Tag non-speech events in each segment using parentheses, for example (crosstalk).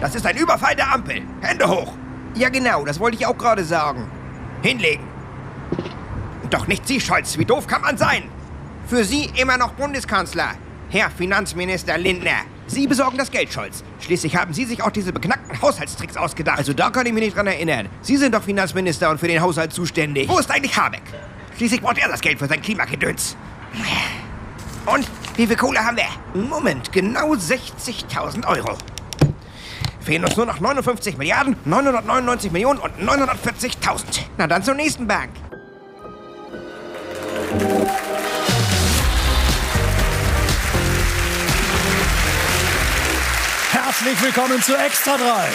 Das ist ein Überfall der Ampel. Hände hoch. Ja, genau, das wollte ich auch gerade sagen. Hinlegen. Doch nicht Sie, Scholz. Wie doof kann man sein? Für Sie immer noch Bundeskanzler. Herr Finanzminister Lindner. Sie besorgen das Geld, Scholz. Schließlich haben Sie sich auch diese beknackten Haushaltstricks ausgedacht. Also da kann ich mich nicht dran erinnern. Sie sind doch Finanzminister und für den Haushalt zuständig. Wo ist eigentlich Habeck? Schließlich braucht er das Geld für sein Klimagedöns. Und wie viel Kohle haben wir? Moment, genau 60.000 Euro. Fehlen uns nur noch 59 Milliarden, 999 Millionen und 940.000. Na dann zur nächsten Bank. Herzlich willkommen zu Extra 3.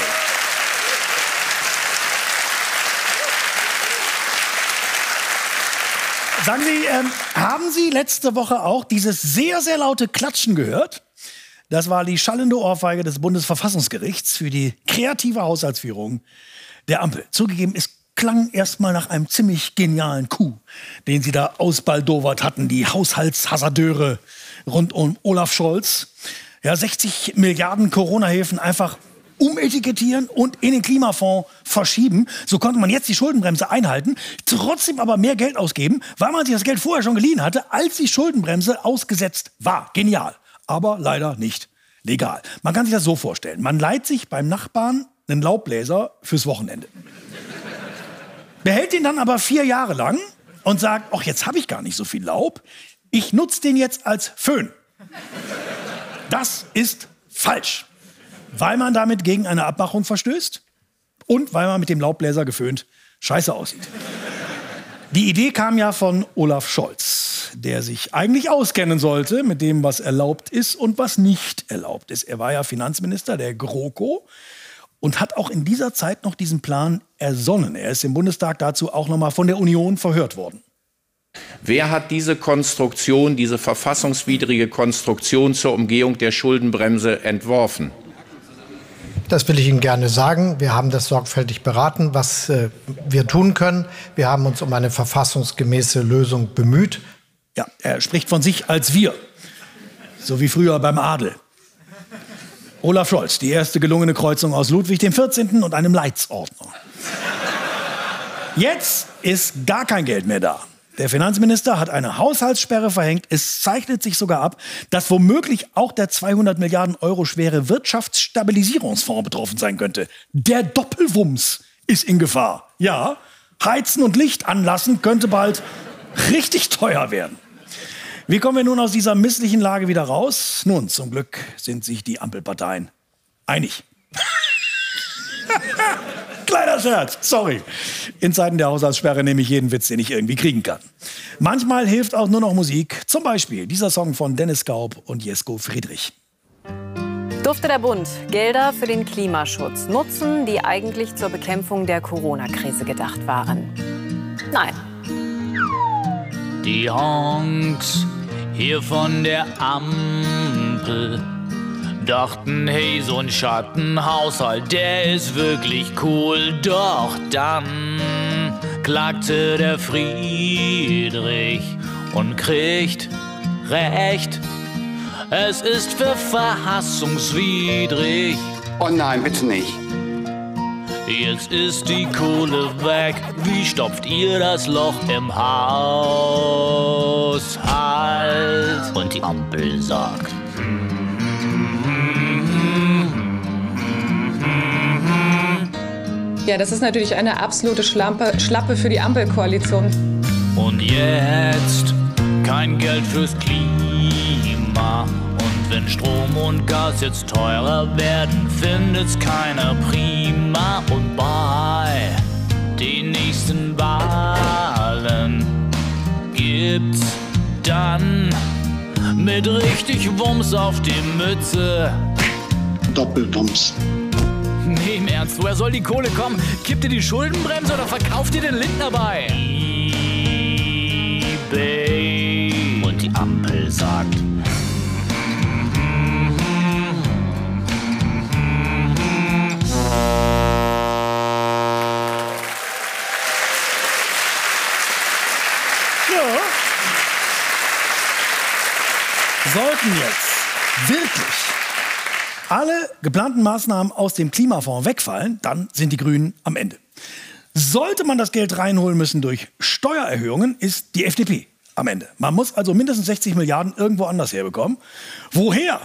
Sagen Sie, ähm, haben Sie letzte Woche auch dieses sehr, sehr laute Klatschen gehört? Das war die schallende Ohrfeige des Bundesverfassungsgerichts für die kreative Haushaltsführung der Ampel. Zugegeben, es klang erstmal nach einem ziemlich genialen Coup, den Sie da ausbaldowert hatten, die Haushaltshasardeure rund um Olaf Scholz. Ja, 60 Milliarden Corona-Hilfen einfach umetikettieren und in den Klimafonds verschieben. So konnte man jetzt die Schuldenbremse einhalten, trotzdem aber mehr Geld ausgeben, weil man sich das Geld vorher schon geliehen hatte, als die Schuldenbremse ausgesetzt war. Genial. Aber leider nicht legal. Man kann sich das so vorstellen. Man leiht sich beim Nachbarn einen Laubbläser fürs Wochenende. Behält den dann aber vier Jahre lang und sagt, ach, jetzt habe ich gar nicht so viel Laub. Ich nutze den jetzt als Föhn. Das ist falsch weil man damit gegen eine Abmachung verstößt und weil man mit dem Laubbläser geföhnt scheiße aussieht. Die Idee kam ja von Olaf Scholz, der sich eigentlich auskennen sollte mit dem, was erlaubt ist und was nicht erlaubt ist. Er war ja Finanzminister der GroKo und hat auch in dieser Zeit noch diesen Plan ersonnen. Er ist im Bundestag dazu auch noch mal von der Union verhört worden. Wer hat diese Konstruktion, diese verfassungswidrige Konstruktion zur Umgehung der Schuldenbremse entworfen? Das will ich Ihnen gerne sagen. Wir haben das sorgfältig beraten, was äh, wir tun können. Wir haben uns um eine verfassungsgemäße Lösung bemüht. Ja, er spricht von sich als wir. So wie früher beim Adel. Olaf Scholz, die erste gelungene Kreuzung aus Ludwig XIV. und einem Leitsordner. Jetzt ist gar kein Geld mehr da. Der Finanzminister hat eine Haushaltssperre verhängt. Es zeichnet sich sogar ab, dass womöglich auch der 200 Milliarden Euro schwere Wirtschaftsstabilisierungsfonds betroffen sein könnte. Der Doppelwumms ist in Gefahr. Ja, heizen und Licht anlassen könnte bald richtig teuer werden. Wie kommen wir nun aus dieser misslichen Lage wieder raus? Nun, zum Glück sind sich die Ampelparteien einig. (laughs) Kleiner Scherz, sorry. In Zeiten der Haushaltssperre nehme ich jeden Witz, den ich irgendwie kriegen kann. Manchmal hilft auch nur noch Musik. Zum Beispiel dieser Song von Dennis Gaub und Jesko Friedrich. Durfte der Bund Gelder für den Klimaschutz nutzen, die eigentlich zur Bekämpfung der Corona-Krise gedacht waren? Nein. Die Honks hier von der Ampel Dachten, hey, so ein Schattenhaushalt, der ist wirklich cool. Doch dann klagte der Friedrich und kriegt Recht. Es ist verfassungswidrig. Oh nein, bitte nicht. Jetzt ist die Kohle weg. Wie stopft ihr das Loch im Haushalt? Und die Ampel sagt. Ja, das ist natürlich eine absolute Schlampe, Schlappe für die Ampelkoalition. Und jetzt kein Geld fürs Klima. Wenn Strom und Gas jetzt teurer werden, findet's keiner prima. Und bei den nächsten Wahlen gibt's dann mit richtig Wumms auf die Mütze. Doppelwumms. Nee, im Ernst, woher soll die Kohle kommen? Kippt ihr die Schuldenbremse oder verkauft ihr den Lindner bei? Sollten jetzt wirklich alle geplanten Maßnahmen aus dem Klimafonds wegfallen, dann sind die Grünen am Ende. Sollte man das Geld reinholen müssen durch Steuererhöhungen, ist die FDP am Ende. Man muss also mindestens 60 Milliarden irgendwo anders herbekommen. Woher?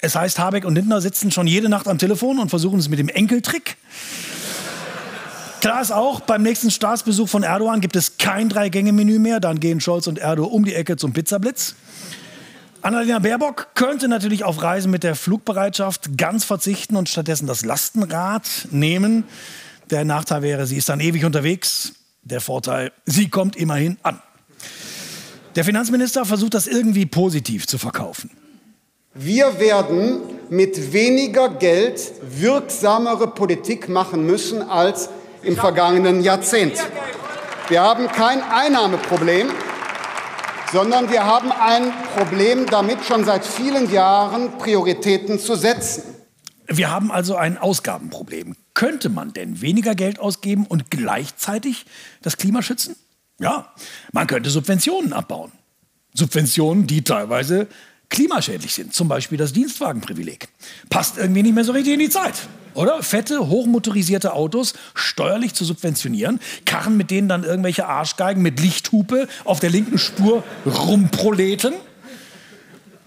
Es heißt, Habeck und Lindner sitzen schon jede Nacht am Telefon und versuchen es mit dem Enkeltrick. Klar ist auch, beim nächsten Staatsbesuch von Erdogan gibt es kein Drei-Gänge-Menü mehr. Dann gehen Scholz und Erdo um die Ecke zum Pizzablitz. Annalena Baerbock könnte natürlich auf Reisen mit der Flugbereitschaft ganz verzichten und stattdessen das Lastenrad nehmen. Der Nachteil wäre, sie ist dann ewig unterwegs. Der Vorteil, sie kommt immerhin an. Der Finanzminister versucht das irgendwie positiv zu verkaufen. Wir werden mit weniger Geld wirksamere Politik machen müssen als im vergangenen Jahrzehnt. Wir haben kein Einnahmeproblem, sondern wir haben ein Problem damit, schon seit vielen Jahren Prioritäten zu setzen. Wir haben also ein Ausgabenproblem. Könnte man denn weniger Geld ausgeben und gleichzeitig das Klima schützen? Ja, man könnte Subventionen abbauen. Subventionen, die teilweise klimaschädlich sind. Zum Beispiel das Dienstwagenprivileg. Passt irgendwie nicht mehr so richtig in die Zeit. Oder? Fette, hochmotorisierte Autos steuerlich zu subventionieren, Karren, mit denen dann irgendwelche Arschgeigen mit Lichthupe auf der linken Spur rumproleten.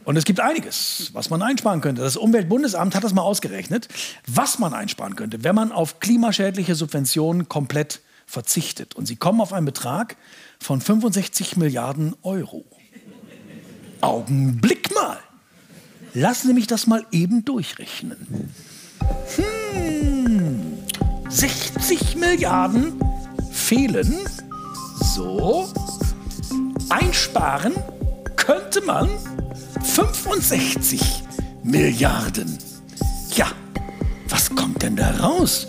Und es gibt einiges, was man einsparen könnte. Das Umweltbundesamt hat das mal ausgerechnet, was man einsparen könnte, wenn man auf klimaschädliche Subventionen komplett verzichtet. Und sie kommen auf einen Betrag von 65 Milliarden Euro. Augenblick mal. Lassen Sie mich das mal eben durchrechnen. Hm, 60 Milliarden fehlen. So. Einsparen könnte man 65 Milliarden. Ja, was kommt denn da raus?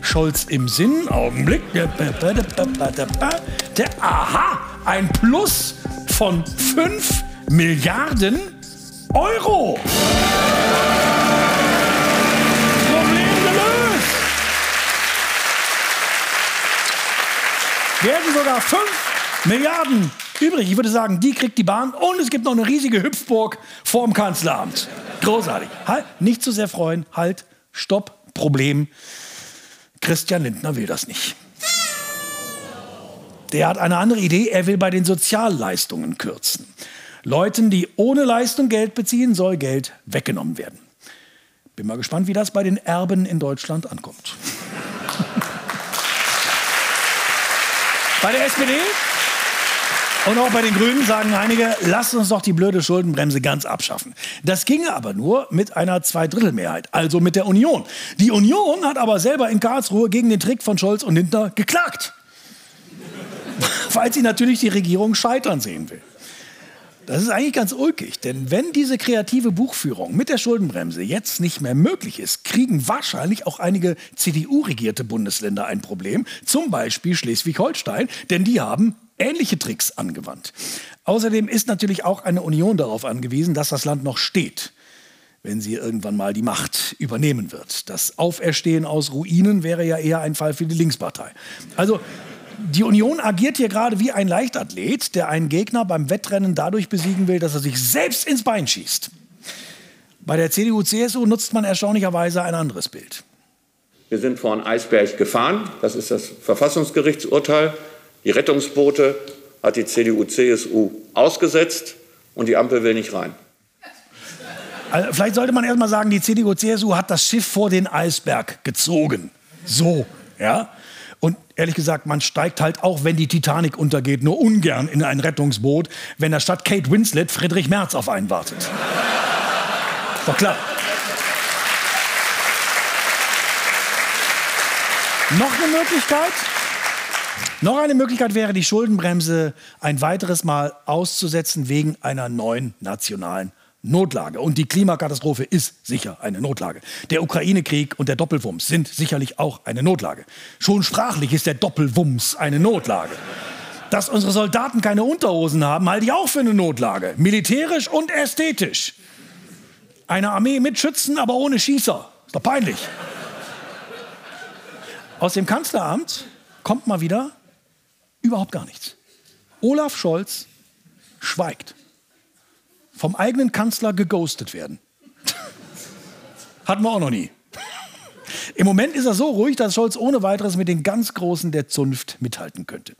Scholz im Sinn, Augenblick. Der Aha, ein Plus von 5 Milliarden Euro. Problem gelöst. Werden sogar 5 Milliarden übrig. Ich würde sagen, die kriegt die Bahn und es gibt noch eine riesige Hüpfburg vorm Kanzleramt. Großartig. Halt, nicht zu sehr freuen. Halt, stopp, Problem. Christian Lindner will das nicht. Der hat eine andere Idee. Er will bei den Sozialleistungen kürzen. Leuten, die ohne Leistung Geld beziehen, soll Geld weggenommen werden. Bin mal gespannt, wie das bei den Erben in Deutschland ankommt. bei der SPD und auch bei den Grünen sagen einige, lasst uns doch die blöde Schuldenbremse ganz abschaffen. Das ginge aber nur mit einer Zweidrittelmehrheit, also mit der Union. Die Union hat aber selber in Karlsruhe gegen den Trick von Scholz und Lindner geklagt. (laughs) Weil sie natürlich die Regierung scheitern sehen will. Das ist eigentlich ganz ulkig, denn wenn diese kreative Buchführung mit der Schuldenbremse jetzt nicht mehr möglich ist, kriegen wahrscheinlich auch einige CDU-regierte Bundesländer ein Problem, zum Beispiel Schleswig-Holstein, denn die haben ähnliche Tricks angewandt. Außerdem ist natürlich auch eine Union darauf angewiesen, dass das Land noch steht, wenn sie irgendwann mal die Macht übernehmen wird. Das Auferstehen aus Ruinen wäre ja eher ein Fall für die Linkspartei. Also die Union agiert hier gerade wie ein Leichtathlet, der einen Gegner beim Wettrennen dadurch besiegen will, dass er sich selbst ins Bein schießt. Bei der CDU-CSU nutzt man erstaunlicherweise ein anderes Bild. Wir sind vor einen Eisberg gefahren. Das ist das Verfassungsgerichtsurteil. Die Rettungsboote hat die CDU-CSU ausgesetzt und die Ampel will nicht rein. Also vielleicht sollte man erst mal sagen, die CDU-CSU hat das Schiff vor den Eisberg gezogen. So, ja. Und ehrlich gesagt, man steigt halt auch, wenn die Titanic untergeht, nur ungern in ein Rettungsboot, wenn da statt Kate Winslet Friedrich Merz auf einen wartet. Doch klar. Noch eine Möglichkeit? Noch eine Möglichkeit wäre, die Schuldenbremse ein weiteres Mal auszusetzen wegen einer neuen nationalen Notlage. Und die Klimakatastrophe ist sicher eine Notlage. Der Ukraine-Krieg und der Doppelwumms sind sicherlich auch eine Notlage. Schon sprachlich ist der Doppelwumms eine Notlage. Dass unsere Soldaten keine Unterhosen haben, halte ich auch für eine Notlage. Militärisch und ästhetisch. Eine Armee mit Schützen, aber ohne Schießer. Ist doch peinlich. Aus dem Kanzleramt kommt mal wieder überhaupt gar nichts. Olaf Scholz schweigt. Vom eigenen Kanzler geghostet werden. (laughs) Hatten wir auch noch nie. Im Moment ist er so ruhig, dass Scholz ohne weiteres mit den ganz Großen der Zunft mithalten könnte.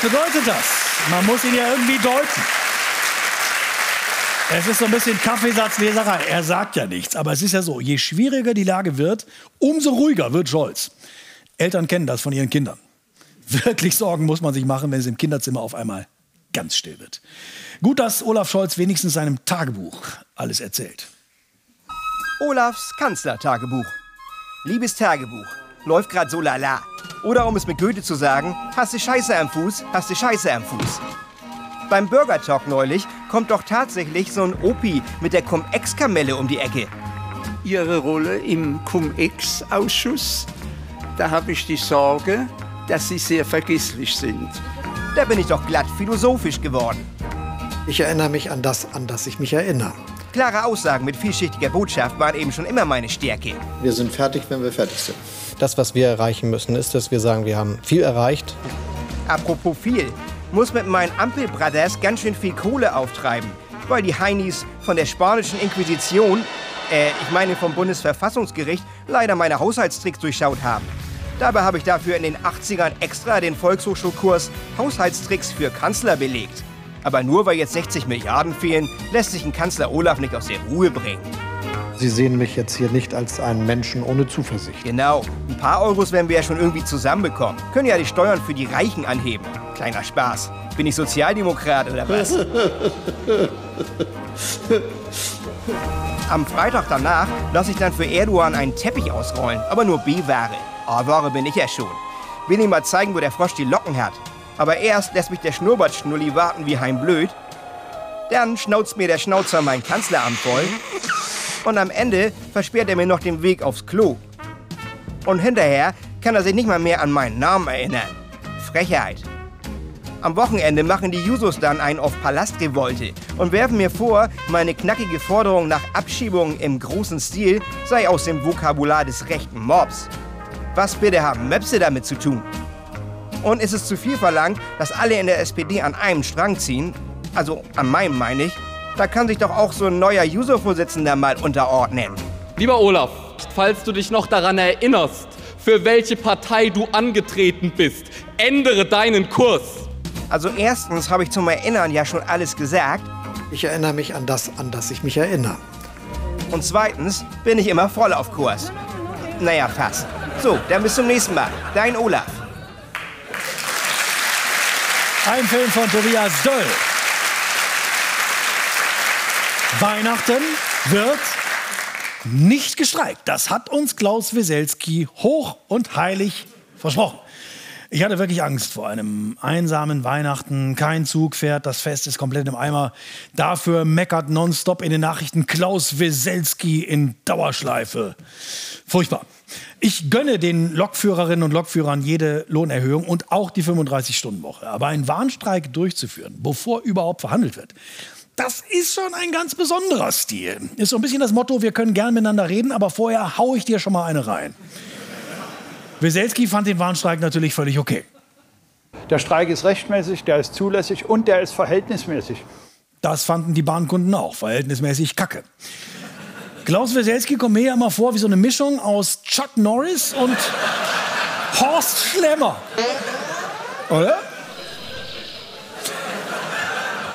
Bedeutet das? Man muss ihn ja irgendwie deuten. Es ist so ein bisschen Kaffeesatzleserei. Er sagt ja nichts, aber es ist ja so, je schwieriger die Lage wird, umso ruhiger wird Scholz. Eltern kennen das von ihren Kindern. Wirklich Sorgen muss man sich machen, wenn es im Kinderzimmer auf einmal ganz still wird. Gut, dass Olaf Scholz wenigstens seinem Tagebuch alles erzählt. Olafs Kanzlertagebuch. Liebes Tagebuch, läuft grad so lala. Oder um es mit Goethe zu sagen, hast du Scheiße am Fuß, hast du Scheiße am Fuß. Beim Burger Talk neulich kommt doch tatsächlich so ein Opi mit der Cum-Ex-Kamelle um die Ecke. Ihre Rolle im Cum-Ex-Ausschuss, da habe ich die Sorge, dass Sie sehr vergesslich sind. Da bin ich doch glatt philosophisch geworden. Ich erinnere mich an das, an das ich mich erinnere. Klare Aussagen mit vielschichtiger Botschaft waren eben schon immer meine Stärke. Wir sind fertig, wenn wir fertig sind. Das, was wir erreichen müssen, ist, dass wir sagen, wir haben viel erreicht. Apropos viel, muss mit meinen Ampelbrothers ganz schön viel Kohle auftreiben, weil die Heinis von der spanischen Inquisition, äh, ich meine vom Bundesverfassungsgericht, leider meine Haushaltstricks durchschaut haben. Dabei habe ich dafür in den 80ern extra den Volkshochschulkurs Haushaltstricks für Kanzler belegt. Aber nur weil jetzt 60 Milliarden fehlen, lässt sich ein Kanzler Olaf nicht aus der Ruhe bringen. Sie sehen mich jetzt hier nicht als einen Menschen ohne Zuversicht. Genau. Ein paar Euros werden wir ja schon irgendwie zusammenbekommen. Können ja die Steuern für die Reichen anheben. Kleiner Spaß. Bin ich Sozialdemokrat oder was? Am Freitag danach lasse ich dann für Erdogan einen Teppich ausrollen, aber nur B-Ware. A-Ware bin ich ja schon. Will ihm mal zeigen, wo der Frosch die Locken hat. Aber erst lässt mich der Schnurrbartschnulli warten wie Heimblöd. Dann schnauzt mir der Schnauzer mein Kanzleramt voll. Und am Ende versperrt er mir noch den Weg aufs Klo. Und hinterher kann er sich nicht mal mehr an meinen Namen erinnern. Frechheit. Am Wochenende machen die Jusos dann einen auf Palastrevolte und werfen mir vor, meine knackige Forderung nach Abschiebung im großen Stil sei aus dem Vokabular des rechten Mobs. Was bitte haben Möpse damit zu tun? Und ist es zu viel verlangt, dass alle in der SPD an einem Strang ziehen? Also an meinem meine ich. Da kann sich doch auch so ein neuer User-Vorsitzender mal unterordnen. Lieber Olaf, falls du dich noch daran erinnerst, für welche Partei du angetreten bist, ändere deinen Kurs. Also erstens habe ich zum Erinnern ja schon alles gesagt. Ich erinnere mich an das, an das ich mich erinnere. Und zweitens bin ich immer voll auf Kurs. Naja, fast. So, dann bis zum nächsten Mal. Dein Olaf. Ein Film von Tobias Döll. Weihnachten wird nicht gestreikt. Das hat uns Klaus Wieselski hoch und heilig versprochen. Ich hatte wirklich Angst vor einem einsamen Weihnachten. Kein Zug fährt, das Fest ist komplett im Eimer. Dafür meckert nonstop in den Nachrichten Klaus Wieselski in Dauerschleife. Furchtbar. Ich gönne den Lokführerinnen und Lokführern jede Lohnerhöhung und auch die 35-Stunden-Woche. Aber einen Warnstreik durchzuführen, bevor überhaupt verhandelt wird, das ist schon ein ganz besonderer Stil. Ist so ein bisschen das Motto, wir können gern miteinander reden, aber vorher hau ich dir schon mal eine rein. Weselski fand den Warnstreik natürlich völlig okay. Der Streik ist rechtmäßig, der ist zulässig und der ist verhältnismäßig. Das fanden die Bahnkunden auch, verhältnismäßig kacke. Klaus Weselski kommt mir ja immer vor wie so eine Mischung aus Chuck Norris und Horst Schlemmer. Oder?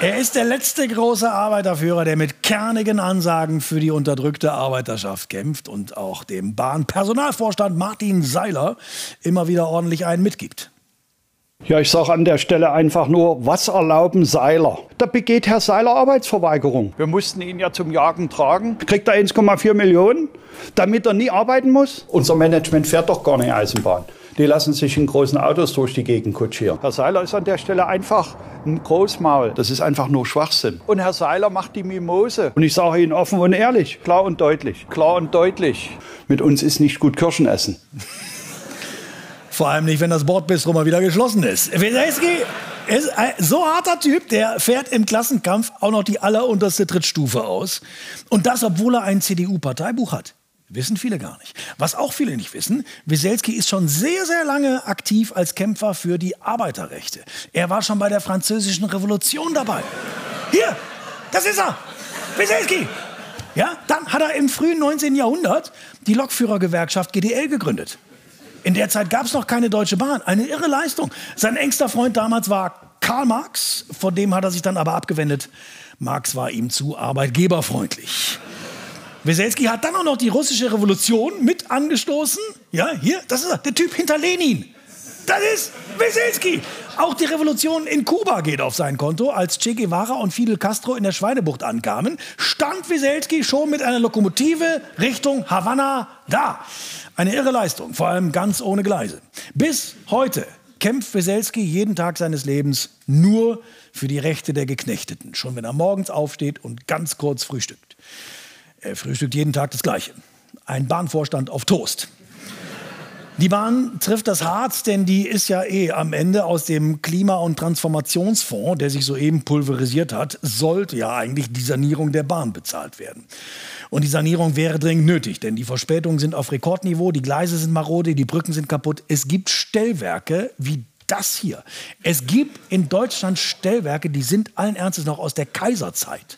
Er ist der letzte große Arbeiterführer, der mit kernigen Ansagen für die unterdrückte Arbeiterschaft kämpft und auch dem Bahnpersonalvorstand Martin Seiler immer wieder ordentlich einen mitgibt. Ja, ich sage an der Stelle einfach nur, was erlauben Seiler? Da begeht Herr Seiler Arbeitsverweigerung. Wir mussten ihn ja zum Jagen tragen. Kriegt er 1,4 Millionen, damit er nie arbeiten muss? Unser Management fährt doch gar nicht Eisenbahn. Die lassen sich in großen Autos durch die Gegend kutschieren. Herr Seiler ist an der Stelle einfach ein Großmaul. Das ist einfach nur Schwachsinn. Und Herr Seiler macht die Mimose. Und ich sage Ihnen offen und ehrlich, klar und deutlich, klar und deutlich. Mit uns ist nicht gut Kirschen essen. (laughs) Vor allem nicht, wenn das Bordbistro mal wieder geschlossen ist. Weselski ist ein so harter Typ, der fährt im Klassenkampf auch noch die allerunterste Trittstufe aus. Und das, obwohl er ein CDU-Parteibuch hat. Wissen viele gar nicht. Was auch viele nicht wissen, Wieselski ist schon sehr, sehr lange aktiv als Kämpfer für die Arbeiterrechte. Er war schon bei der Französischen Revolution dabei. Hier, das ist er, Wieselski. Ja, dann hat er im frühen 19. Jahrhundert die Lokführergewerkschaft GDL gegründet. In der Zeit gab es noch keine Deutsche Bahn. Eine irre Leistung. Sein engster Freund damals war Karl Marx. Von dem hat er sich dann aber abgewendet. Marx war ihm zu arbeitgeberfreundlich. Weselski hat dann auch noch die russische Revolution mit angestoßen. Ja, hier, das ist er, der Typ hinter Lenin. Das ist Weselski. Auch die Revolution in Kuba geht auf sein Konto. Als Che Guevara und Fidel Castro in der Schweinebucht ankamen, stand Weselski schon mit einer Lokomotive Richtung Havanna da. Eine irre Leistung, vor allem ganz ohne Gleise. Bis heute kämpft Weselski jeden Tag seines Lebens nur für die Rechte der Geknechteten. Schon wenn er morgens aufsteht und ganz kurz frühstückt. Er frühstückt jeden Tag das Gleiche. Ein Bahnvorstand auf Toast. Die Bahn trifft das hart, denn die ist ja eh am Ende aus dem Klima- und Transformationsfonds, der sich soeben pulverisiert hat, sollte ja eigentlich die Sanierung der Bahn bezahlt werden. Und die Sanierung wäre dringend nötig, denn die Verspätungen sind auf Rekordniveau, die Gleise sind marode, die Brücken sind kaputt. Es gibt Stellwerke wie das hier. Es gibt in Deutschland Stellwerke, die sind allen Ernstes noch aus der Kaiserzeit.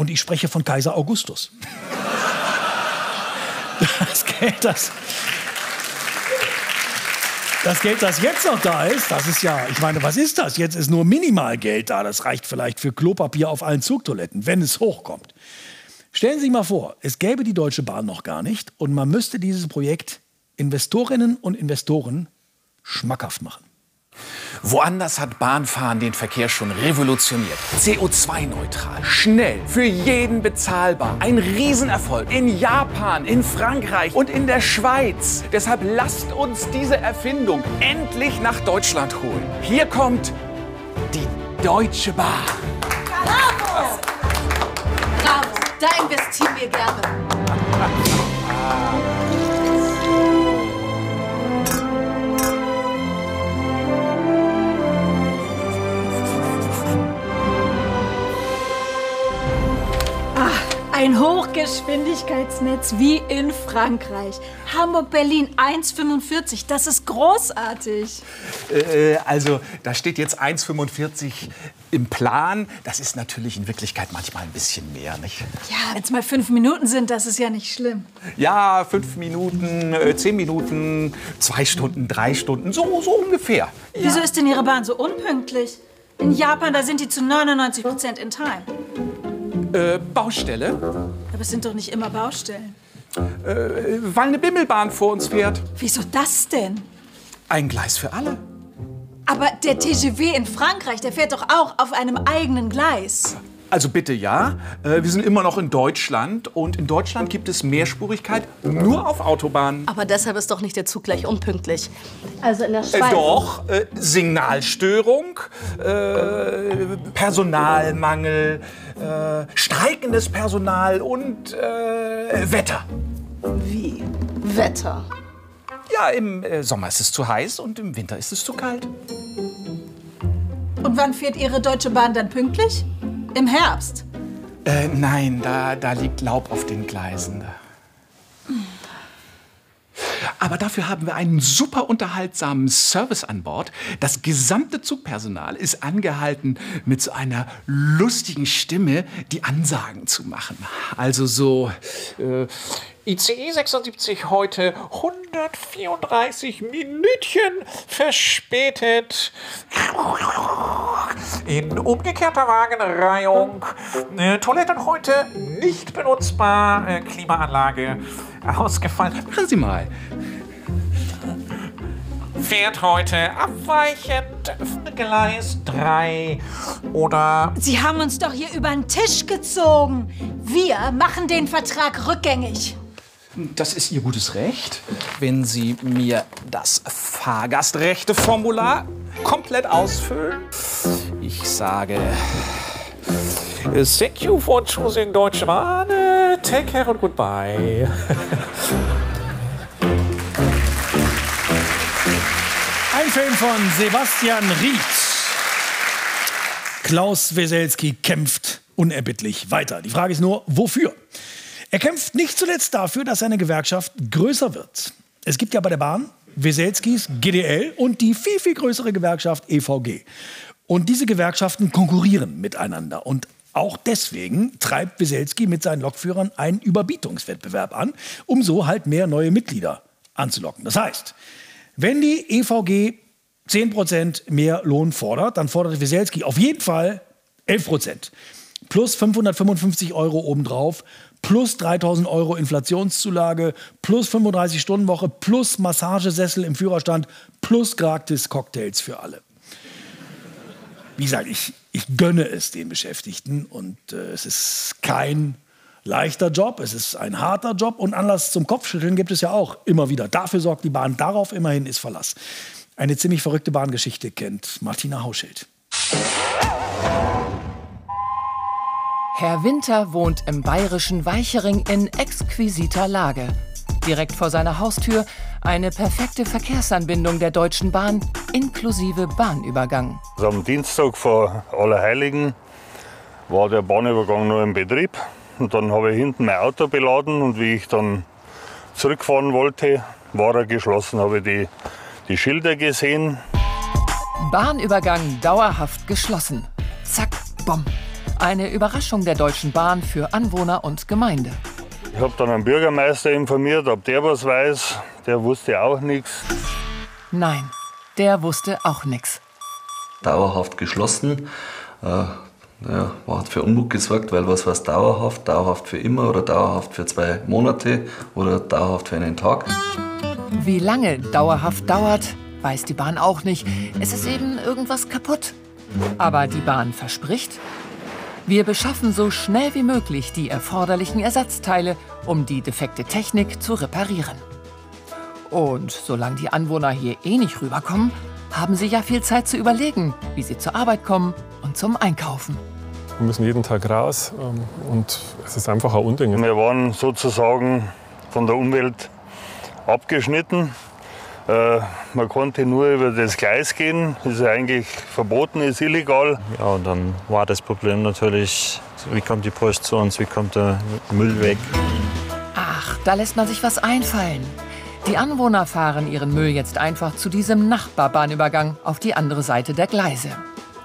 Und ich spreche von Kaiser Augustus. (laughs) Das Geld, das, das Geld, das jetzt noch da ist, das ist ja, ich meine, was ist das? Jetzt ist nur Minimalgeld da. Das reicht vielleicht für Klopapier auf allen Zugtoiletten, wenn es hochkommt. Stellen Sie sich mal vor, es gäbe die Deutsche Bahn noch gar nicht und man müsste dieses Projekt Investorinnen und Investoren schmackhaft machen. Woanders hat Bahnfahren den Verkehr schon revolutioniert. CO2-neutral, schnell, für jeden bezahlbar. Ein Riesenerfolg in Japan, in Frankreich und in der Schweiz. Deshalb lasst uns diese Erfindung endlich nach Deutschland holen. Hier kommt die Deutsche Bahn. Bravo! Bravo, da investieren wir gerne. (laughs) Ein Hochgeschwindigkeitsnetz wie in Frankreich. Hamburg-Berlin 1,45. Das ist großartig. Äh, also, da steht jetzt 1,45 im Plan. Das ist natürlich in Wirklichkeit manchmal ein bisschen mehr, nicht? Ja, wenn es mal fünf Minuten sind, das ist ja nicht schlimm. Ja, fünf Minuten, äh, zehn Minuten, zwei Stunden, drei Stunden, so, so ungefähr. Wieso ist denn Ihre Bahn so unpünktlich? In Japan, da sind die zu 99 Prozent in Time. Äh, Baustelle? Aber es sind doch nicht immer Baustellen. Äh, weil eine Bimmelbahn vor uns fährt. Wieso das denn? Ein Gleis für alle. Aber der TGV in Frankreich, der fährt doch auch auf einem eigenen Gleis. Also bitte ja, äh, wir sind immer noch in Deutschland und in Deutschland gibt es Mehrspurigkeit nur auf Autobahnen. Aber deshalb ist doch nicht der Zug gleich unpünktlich. Also in der Äh, Schweiz. doch, äh, Signalstörung, äh, Personalmangel, äh, streikendes Personal und äh, Wetter. Wie? Wetter. Ja, im äh, Sommer ist es zu heiß und im Winter ist es zu kalt. Und wann fährt Ihre Deutsche Bahn dann pünktlich? Im Herbst. Äh, nein, da, da liegt Laub auf den Gleisen. Aber dafür haben wir einen super unterhaltsamen Service an Bord. Das gesamte Zugpersonal ist angehalten, mit so einer lustigen Stimme die Ansagen zu machen. Also so äh, ICE 76 heute 134 Minütchen verspätet. In umgekehrter Wagenreihung. Äh, Toiletten heute nicht benutzbar. Äh, Klimaanlage ausgefallen. Machen Sie mal. Fährt heute abweichend Gleis 3 oder Sie haben uns doch hier über den Tisch gezogen. Wir machen den Vertrag rückgängig. Das ist Ihr gutes Recht. Wenn Sie mir das Fahrgastrechteformular komplett ausfüllen. Ich sage. Thank you for choosing Deutsche Bahn. Take care and goodbye. (laughs) Ein Film von Sebastian Ried. Klaus Weselski kämpft unerbittlich weiter. Die Frage ist nur, wofür? Er kämpft nicht zuletzt dafür, dass seine Gewerkschaft größer wird. Es gibt ja bei der Bahn Weselskis GDL und die viel, viel größere Gewerkschaft EVG. Und diese Gewerkschaften konkurrieren miteinander. Und auch deswegen treibt Weselski mit seinen Lokführern einen Überbietungswettbewerb an, um so halt mehr neue Mitglieder anzulocken. Das heißt, wenn die EVG 10% mehr Lohn fordert, dann fordert Weselski auf jeden Fall 11%. Plus 555 Euro obendrauf, plus 3000 Euro Inflationszulage, plus 35 Stunden Woche, plus Massagesessel im Führerstand, plus gratis Cocktails für alle. Wie gesagt, ich, ich gönne es den Beschäftigten und äh, es ist kein leichter Job, es ist ein harter Job und Anlass zum Kopfschütteln gibt es ja auch immer wieder. Dafür sorgt die Bahn, darauf immerhin ist Verlass. Eine ziemlich verrückte Bahngeschichte kennt Martina Hauschild. Herr Winter wohnt im bayerischen Weichering in exquisiter Lage. Direkt vor seiner Haustür eine perfekte Verkehrsanbindung der Deutschen Bahn inklusive Bahnübergang. Also am Dienstag vor Allerheiligen war der Bahnübergang nur im Betrieb. Und dann habe ich hinten mein Auto beladen und wie ich dann zurückfahren wollte, war er geschlossen. Habe ich die, die Schilder gesehen. Bahnübergang dauerhaft geschlossen. Zack, bumm. Eine Überraschung der Deutschen Bahn für Anwohner und Gemeinde. Ich habe dann einen Bürgermeister informiert, ob der was weiß. Der wusste auch nichts. Nein, der wusste auch nichts. Dauerhaft geschlossen. Äh, ja, hat für Unmut gesorgt, weil was war dauerhaft? Dauerhaft für immer oder dauerhaft für zwei Monate oder dauerhaft für einen Tag? Wie lange dauerhaft dauert, weiß die Bahn auch nicht. Es ist eben irgendwas kaputt. Aber die Bahn verspricht, wir beschaffen so schnell wie möglich die erforderlichen Ersatzteile, um die defekte Technik zu reparieren. Und solange die Anwohner hier eh nicht rüberkommen, haben sie ja viel Zeit zu überlegen, wie sie zur Arbeit kommen und zum Einkaufen. Wir müssen jeden Tag raus ähm, und es ist einfach ein Unding. Wir waren sozusagen von der Umwelt abgeschnitten. Äh, man konnte nur über das Gleis gehen, das ist eigentlich verboten, ist illegal. Ja, und dann war das Problem natürlich, wie kommt die Post zu uns, wie kommt der Müll weg. Ach, da lässt man sich was einfallen. Die Anwohner fahren ihren Müll jetzt einfach zu diesem Nachbarbahnübergang auf die andere Seite der Gleise.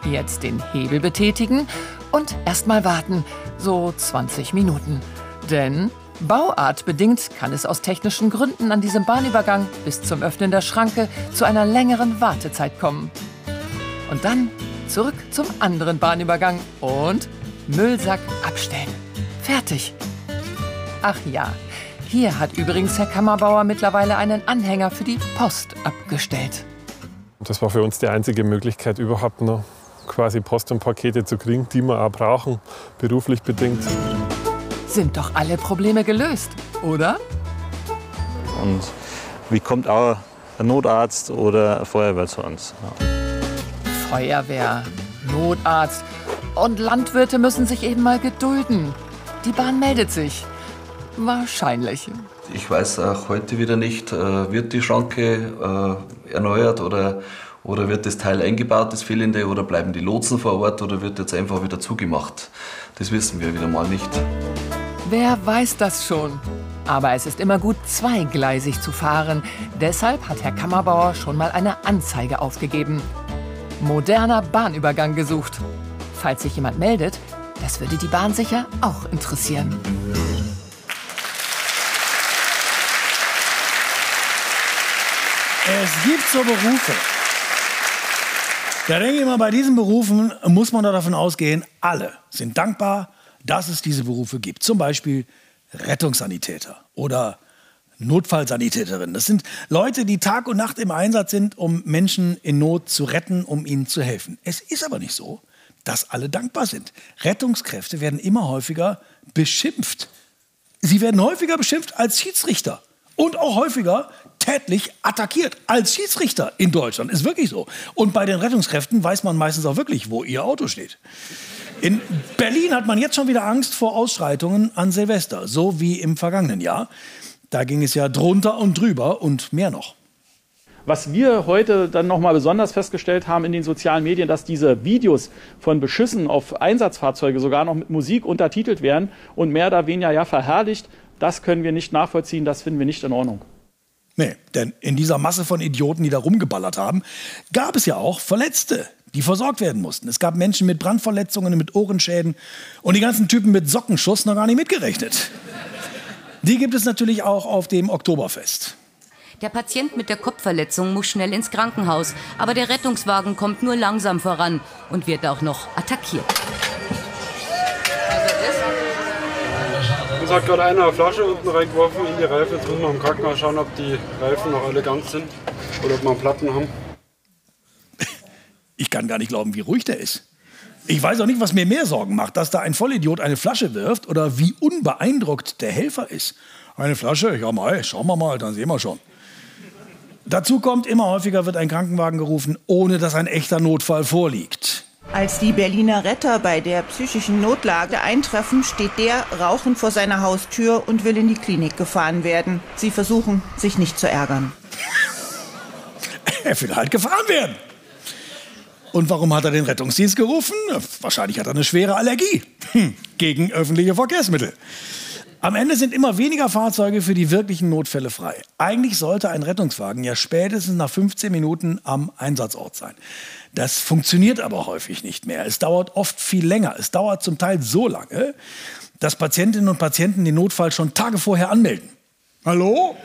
Jetzt den Hebel betätigen und erstmal warten, so 20 Minuten. Denn bauartbedingt kann es aus technischen Gründen an diesem Bahnübergang bis zum Öffnen der Schranke zu einer längeren Wartezeit kommen. Und dann zurück zum anderen Bahnübergang und Müllsack abstellen. Fertig. Ach ja, hier hat übrigens Herr Kammerbauer mittlerweile einen Anhänger für die Post abgestellt. Das war für uns die einzige Möglichkeit, überhaupt noch quasi Post und Pakete zu kriegen, die wir auch brauchen, beruflich bedingt. Sind doch alle Probleme gelöst, oder? Und wie kommt auch ein Notarzt oder eine Feuerwehr zu uns? Ja. Feuerwehr, Notarzt und Landwirte müssen sich eben mal gedulden. Die Bahn meldet sich. Wahrscheinlich. Ich weiß auch heute wieder nicht, äh, wird die Schranke äh, erneuert oder, oder wird das Teil eingebaut, das fehlende, oder bleiben die Lotsen vor Ort oder wird jetzt einfach wieder zugemacht? Das wissen wir wieder mal nicht. Wer weiß das schon? Aber es ist immer gut, zweigleisig zu fahren. Deshalb hat Herr Kammerbauer schon mal eine Anzeige aufgegeben. Moderner Bahnübergang gesucht. Falls sich jemand meldet, das würde die Bahn sicher auch interessieren. Es gibt so Berufe. Da denke ich mal, bei diesen Berufen muss man davon ausgehen, alle sind dankbar, dass es diese Berufe gibt. Zum Beispiel Rettungssanitäter oder Notfallsanitäterin. Das sind Leute, die Tag und Nacht im Einsatz sind, um Menschen in Not zu retten, um ihnen zu helfen. Es ist aber nicht so, dass alle dankbar sind. Rettungskräfte werden immer häufiger beschimpft. Sie werden häufiger beschimpft als Schiedsrichter und auch häufiger tätlich attackiert als Schiedsrichter in Deutschland. Ist wirklich so. Und bei den Rettungskräften weiß man meistens auch wirklich, wo ihr Auto steht. In Berlin hat man jetzt schon wieder Angst vor Ausschreitungen an Silvester, so wie im vergangenen Jahr. Da ging es ja drunter und drüber und mehr noch. Was wir heute dann nochmal besonders festgestellt haben in den sozialen Medien, dass diese Videos von Beschüssen auf Einsatzfahrzeuge sogar noch mit Musik untertitelt werden und mehr oder weniger ja verherrlicht, das können wir nicht nachvollziehen, das finden wir nicht in Ordnung. Nee, denn in dieser Masse von Idioten, die da rumgeballert haben, gab es ja auch Verletzte, die versorgt werden mussten. Es gab Menschen mit Brandverletzungen, mit Ohrenschäden und die ganzen Typen mit Sockenschuss noch gar nicht mitgerechnet. Die gibt es natürlich auch auf dem Oktoberfest. Der Patient mit der Kopfverletzung muss schnell ins Krankenhaus, aber der Rettungswagen kommt nur langsam voran und wird auch noch attackiert. Uns hat gerade einer eine Flasche unten reingeworfen in die Reifen. Jetzt müssen wir im Krankenhaus schauen, ob die Reifen noch alle ganz sind oder ob wir einen Platten haben. Ich kann gar nicht glauben, wie ruhig der ist. Ich weiß auch nicht, was mir mehr Sorgen macht, dass da ein Vollidiot eine Flasche wirft oder wie unbeeindruckt der Helfer ist. Eine Flasche? Ja, mal, schauen wir mal, dann sehen wir schon. Dazu kommt, immer häufiger wird ein Krankenwagen gerufen, ohne dass ein echter Notfall vorliegt. Als die Berliner Retter bei der psychischen Notlage eintreffen, steht der rauchend vor seiner Haustür und will in die Klinik gefahren werden. Sie versuchen, sich nicht zu ärgern. (laughs) Er will halt gefahren werden. Und warum hat er den Rettungsdienst gerufen? Wahrscheinlich hat er eine schwere Allergie hm, gegen öffentliche Verkehrsmittel. Am Ende sind immer weniger Fahrzeuge für die wirklichen Notfälle frei. Eigentlich sollte ein Rettungswagen ja spätestens nach 15 Minuten am Einsatzort sein. Das funktioniert aber häufig nicht mehr. Es dauert oft viel länger. Es dauert zum Teil so lange, dass Patientinnen und Patienten den Notfall schon Tage vorher anmelden. Hallo?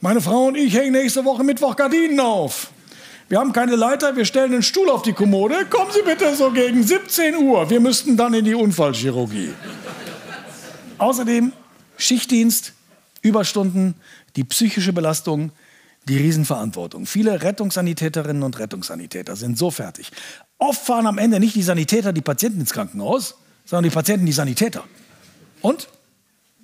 Meine Frau und ich hängen nächste Woche Mittwoch Gardinen auf. Wir haben keine Leiter, wir stellen einen Stuhl auf die Kommode. Kommen Sie bitte so gegen 17 Uhr. Wir müssten dann in die Unfallchirurgie. Außerdem Schichtdienst, Überstunden, die psychische Belastung, die Riesenverantwortung. Viele Rettungssanitäterinnen und Rettungssanitäter sind so fertig. Oft fahren am Ende nicht die Sanitäter die Patienten ins Krankenhaus, sondern die Patienten die Sanitäter. Und?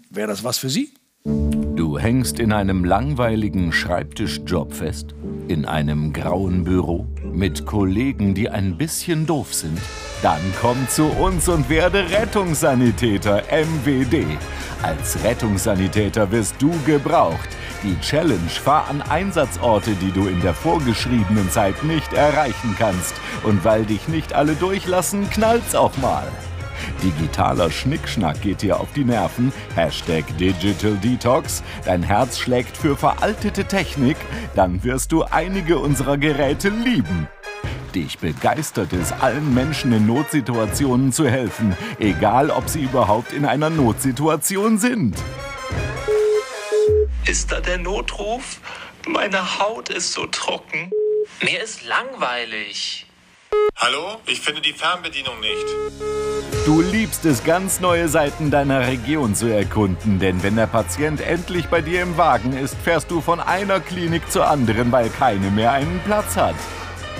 Wäre das was für Sie? Du hängst in einem langweiligen Schreibtischjob fest, in einem grauen Büro, mit Kollegen, die ein bisschen doof sind. Dann komm zu uns und werde Rettungssanitäter MWD. Als Rettungssanitäter wirst du gebraucht. Die Challenge fahr an Einsatzorte, die du in der vorgeschriebenen Zeit nicht erreichen kannst. Und weil dich nicht alle durchlassen, knallt's auch mal. Digitaler Schnickschnack geht dir auf die Nerven. Hashtag Digital Detox. Dein Herz schlägt für veraltete Technik. Dann wirst du einige unserer Geräte lieben. Dich begeistert es, allen Menschen in Notsituationen zu helfen, egal ob sie überhaupt in einer Notsituation sind. Ist da der Notruf? Meine Haut ist so trocken. Mir ist langweilig. Hallo? Ich finde die Fernbedienung nicht. Du liebst es, ganz neue Seiten deiner Region zu erkunden, denn wenn der Patient endlich bei dir im Wagen ist, fährst du von einer Klinik zur anderen, weil keine mehr einen Platz hat.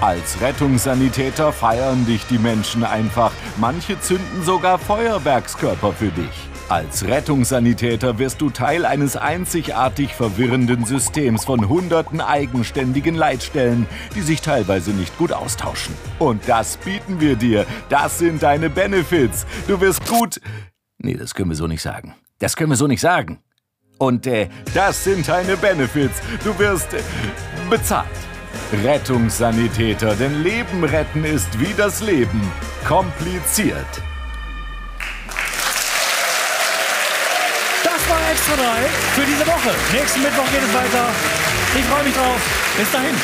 Als Rettungssanitäter feiern dich die Menschen einfach. Manche zünden sogar Feuerwerkskörper für dich. Als Rettungssanitäter wirst du Teil eines einzigartig verwirrenden Systems von hunderten eigenständigen Leitstellen, die sich teilweise nicht gut austauschen. Und das bieten wir dir. Das sind deine Benefits. Du wirst gut. Nee, das können wir so nicht sagen. Das können wir so nicht sagen. Und äh, das sind deine Benefits. Du wirst äh, bezahlt. Rettungssanitäter, denn Leben retten ist wie das Leben. Kompliziert. Das war Extra 3 für diese Woche. Nächsten Mittwoch geht es weiter. Ich freue mich drauf. Bis dahin.